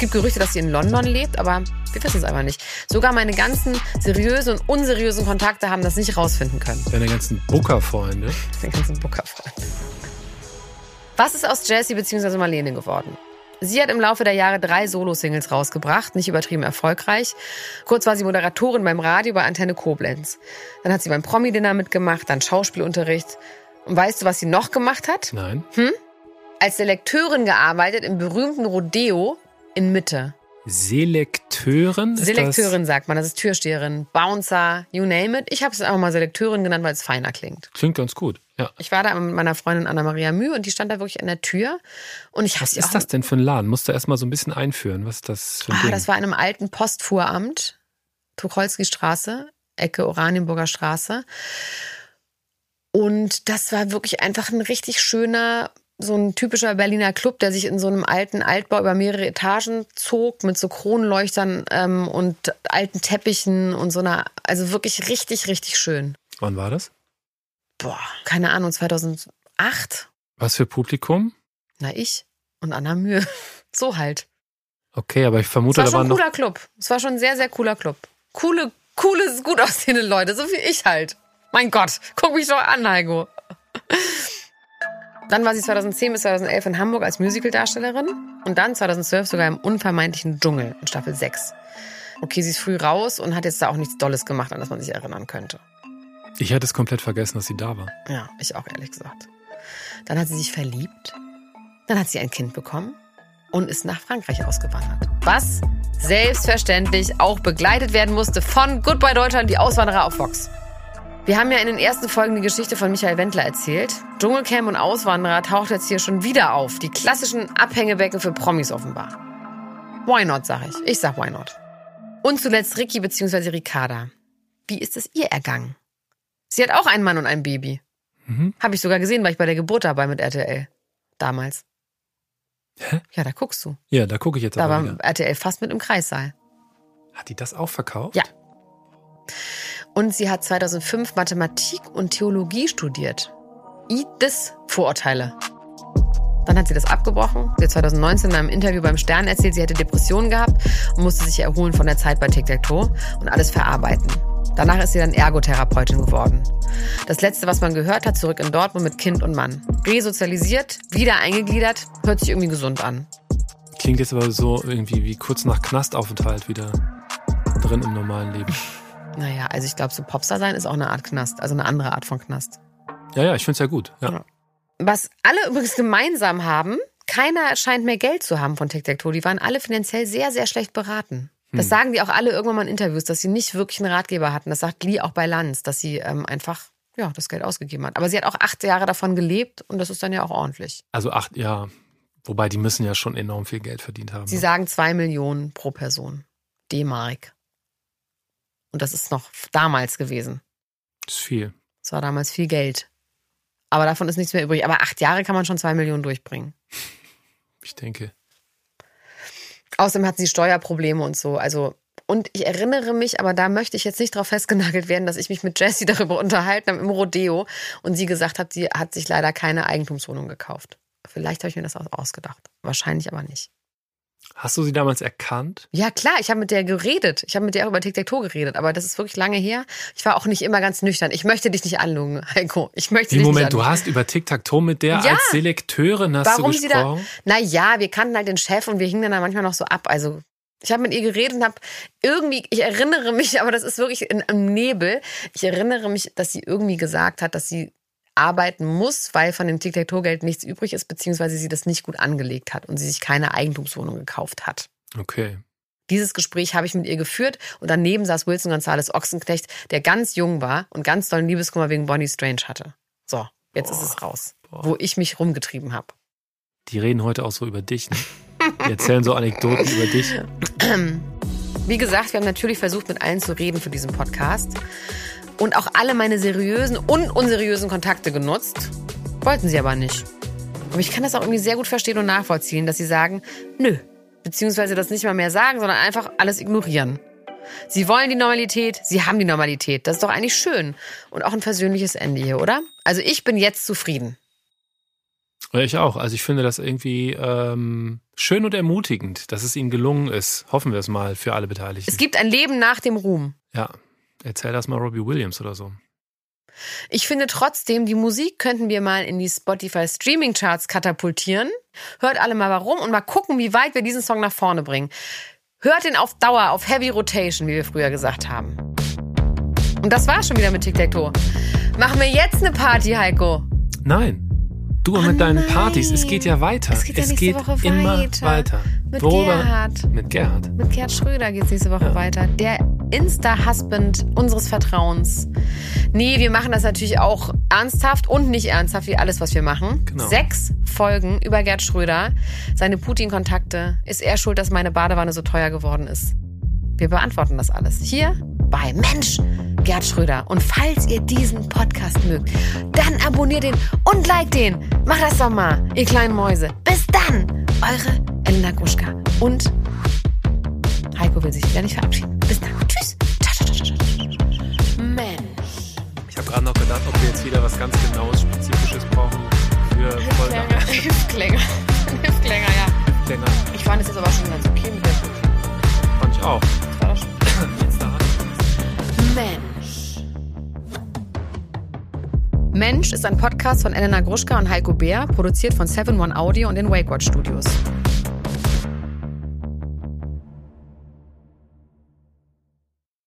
Es gibt Gerüchte, dass sie in London lebt, aber wir wissen es einfach nicht. Sogar meine ganzen seriösen und unseriösen Kontakte haben das nicht rausfinden können. Deine ganzen Booker-Freunde. Den ganzen Booker-Freund. Was ist aus Jessie bzw. Marlene geworden? Sie hat im Laufe der Jahre drei Solo-Singles rausgebracht, nicht übertrieben erfolgreich. Kurz war sie Moderatorin beim Radio bei Antenne Koblenz. Dann hat sie beim Promi-Dinner mitgemacht, dann Schauspielunterricht. Und weißt du, was sie noch gemacht hat? Nein. Als Selekteurin gearbeitet im berühmten Rodeo in Mitte. Selekteurin? Selekteurin sagt man, das ist Türsteherin, Bouncer, you name it. Ich habe es einfach mal Selekteurin genannt, weil es feiner klingt. Klingt ganz gut. Ja. Ich war da mit meiner Freundin Anna-Maria Mühe und die stand da wirklich an der Tür. Und ich habe Was ist auch. das denn für ein Laden? Musst du erst mal so ein bisschen einführen. Was ist das für ein Ah, Ding? das war in einem alten Postfuhramt, Tucholsky Straße, Ecke Oranienburger Straße. Und das war wirklich einfach ein richtig schöner, so ein typischer Berliner Club, der sich in so einem alten Altbau über mehrere Etagen zog, mit so Kronleuchtern ähm, und alten Teppichen und so einer, also wirklich richtig, richtig schön. Wann war das? Boah, keine Ahnung, 2008? Was für Publikum? Na, ich und Anna Mühe. *laughs* So halt. Okay, aber ich Es vermute, war da schon waren ein noch. cooler Club. Es war schon ein sehr, sehr cooler Club. Coole, coole, gut aussehende Leute, so wie ich halt. Mein Gott, guck mich doch an, Heiko. Dann war sie 2010 bis 2011 in Hamburg als Musicaldarstellerin und dann 2012 sogar im unvermeintlichen Dschungel in Staffel 6. Okay, sie ist früh raus und hat jetzt da auch nichts Dolles gemacht, an das man sich erinnern könnte. Ich hatte es komplett vergessen, dass sie da war. Ja, ich auch ehrlich gesagt. Dann hat sie sich verliebt, dann hat sie ein Kind bekommen und ist nach Frankreich ausgewandert. Was selbstverständlich auch begleitet werden musste von Goodbye Deutschland, die Auswanderer auf Vox. Wir haben ja in den ersten Folgen die Geschichte von Michael Wendler erzählt. Dschungelcamp und Auswanderer taucht jetzt hier schon wieder auf. Die klassischen Abhängebecken für Promis offenbar. Why not, sag ich. Ich sag why not. Und zuletzt Ricky bzw. Ricarda. Wie ist es ihr ergangen? Sie hat auch einen Mann und ein Baby. Mhm. Habe ich sogar gesehen, war ich bei der Geburt dabei mit RTL. Damals. Hä? Ja, da guckst du. Ja, da gucke ich jetzt Da aber war wieder. RTL fast mit im Kreissaal. Hat die das auch verkauft? Ja. Und sie hat 2005 Mathematik und Theologie studiert. Ides Vorurteile. Dann hat sie das abgebrochen. Sie hat 2019 in einem Interview beim Stern erzählt, sie hätte Depressionen gehabt und musste sich erholen von der Zeit bei Tic-Tac-Toe und alles verarbeiten. Danach ist sie dann Ergotherapeutin geworden. Das letzte, was man gehört hat, zurück in Dortmund mit Kind und Mann. Resozialisiert, wieder eingegliedert, hört sich irgendwie gesund an. Klingt jetzt aber so irgendwie wie kurz nach Knastaufenthalt wieder drin im normalen Leben. *laughs* Naja, also ich glaube, so Popstar sein ist auch eine Art Knast, also eine andere Art von Knast. Ja, ja, ich finde es ja gut. Ja. Was alle übrigens gemeinsam haben, keiner scheint mehr Geld zu haben von Tic-Tac-Toe. Die waren alle finanziell sehr, sehr schlecht beraten. Das sagen die auch alle irgendwann mal in Interviews, dass sie nicht wirklich einen Ratgeber hatten. Das sagt Lee auch bei Lanz, dass sie ähm, einfach ja, das Geld ausgegeben hat. Aber sie hat auch acht Jahre davon gelebt und das ist dann ja auch ordentlich. Also acht, ja. Wobei die müssen ja schon enorm viel Geld verdient haben. Sie ne? sagen zwei Millionen pro Person. D-Mark. Und das ist noch damals gewesen. Das ist viel. Das war damals viel Geld. Aber davon ist nichts mehr übrig. Aber acht Jahre kann man schon zwei Millionen durchbringen. Ich denke. Außerdem hat sie Steuerprobleme und so. Also, und ich erinnere mich, aber da möchte ich jetzt nicht drauf festgenagelt werden, dass ich mich mit Jessie *laughs* darüber unterhalten habe im Rodeo und sie gesagt hat, sie hat sich leider keine Eigentumswohnung gekauft. Vielleicht habe ich mir das auch ausgedacht. Wahrscheinlich aber nicht. Hast du sie damals erkannt? Ja, klar, ich habe mit der geredet. Ich habe mit der auch über Tic-Tac-Toe geredet, aber das ist wirklich lange her. Ich war auch nicht immer ganz nüchtern. Ich möchte dich nicht anlügen, *laughs* Heiko. Ich möchte Wie dich Moment, nicht du hast über Tic-Tac-Toe mit der Ja. als Selekteurin hast Warum du sie da. gesprochen? Na ja, wir kannten halt den Chef und wir hingen dann da manchmal noch so ab. Also ich habe mit ihr geredet und habe irgendwie, ich erinnere mich, *laughs* aber das ist wirklich in, im Nebel. Ich erinnere mich, dass sie irgendwie gesagt hat, dass sie arbeiten muss, weil von dem Tic-Tac-Toe-Geld nichts übrig ist, beziehungsweise sie das nicht gut angelegt hat und sie sich keine Eigentumswohnung gekauft hat. Okay. Dieses Gespräch habe ich mit ihr geführt und daneben saß Wilson Gonzales Ochsenknecht, der ganz jung war und ganz dollen Liebeskummer wegen Bonnie Strange hatte. So, jetzt ist es raus, wo ich mich rumgetrieben habe. Die reden heute auch so über dich, ne? Die erzählen so Anekdoten über dich. *clears throat* Wie gesagt, wir haben natürlich versucht, mit allen zu reden für diesen Podcast und auch alle meine seriösen und unseriösen Kontakte genutzt. Wollten sie aber nicht. Aber ich kann das auch irgendwie sehr gut verstehen und nachvollziehen, dass sie sagen, nö. Beziehungsweise das nicht mal mehr sagen, sondern einfach alles ignorieren. Sie wollen die Normalität, sie haben die Normalität. Das ist doch eigentlich schön. Und auch ein versöhnliches Ende hier, oder? Also ich bin jetzt zufrieden. Ich auch. Also ich finde das irgendwie ähm, schön und ermutigend, dass es ihnen gelungen ist. Hoffen wir es mal für alle Beteiligten. Es gibt ein Leben nach dem Ruhm. ja, erzähl das mal Robbie Williams oder so. Ich finde trotzdem, die Musik könnten wir mal in die Spotify Streaming Charts katapultieren. Hört alle mal warum und mal gucken, wie weit wir diesen Song nach vorne bringen. Hört ihn auf Dauer, auf Heavy Rotation, wie wir früher gesagt haben. Und das war schon wieder mit Tic-Tac-Toe. Machen wir jetzt eine Party, Heiko. Nein. Du Oh mit deinen nein. Partys, es geht ja weiter. Es geht ja nächste Woche immer weiter. weiter. Mit Worüber? Gerhard. Mit Gerhard. Mit Gerd Schröder geht's nächste Woche weiter. Der Insta-Husband unseres Vertrauens. Nee, wir machen das natürlich auch ernsthaft und nicht ernsthaft, wie alles, was wir machen. Genau. Sechs Folgen über Gerd Schröder, seine Putin-Kontakte. Ist er schuld, dass meine Badewanne so teuer geworden ist? Wir beantworten das alles hier bei Mensch, Gerd Schröder. Und falls ihr diesen Podcast mögt, dann abonniert den und liked den. Macht das doch mal, ihr kleinen Mäuse. Bis dann, eure Elena Gruschka. Und Heiko will sich wieder nicht verabschieden. Bis dann. Ich habe gerade noch gedacht, ob wir jetzt wieder was ganz Genaues, Spezifisches brauchen für Folge Hüftklänge. Hüftklänge, ja. länger. Ich fand es jetzt aber schon ganz okay mit der Fand ich auch. Das war schon. Jetzt da. Mensch. Mensch ist ein Podcast von Elena Gruschka und Heiko Bär, produziert von 7 One Audio und den Wakewatch Studios.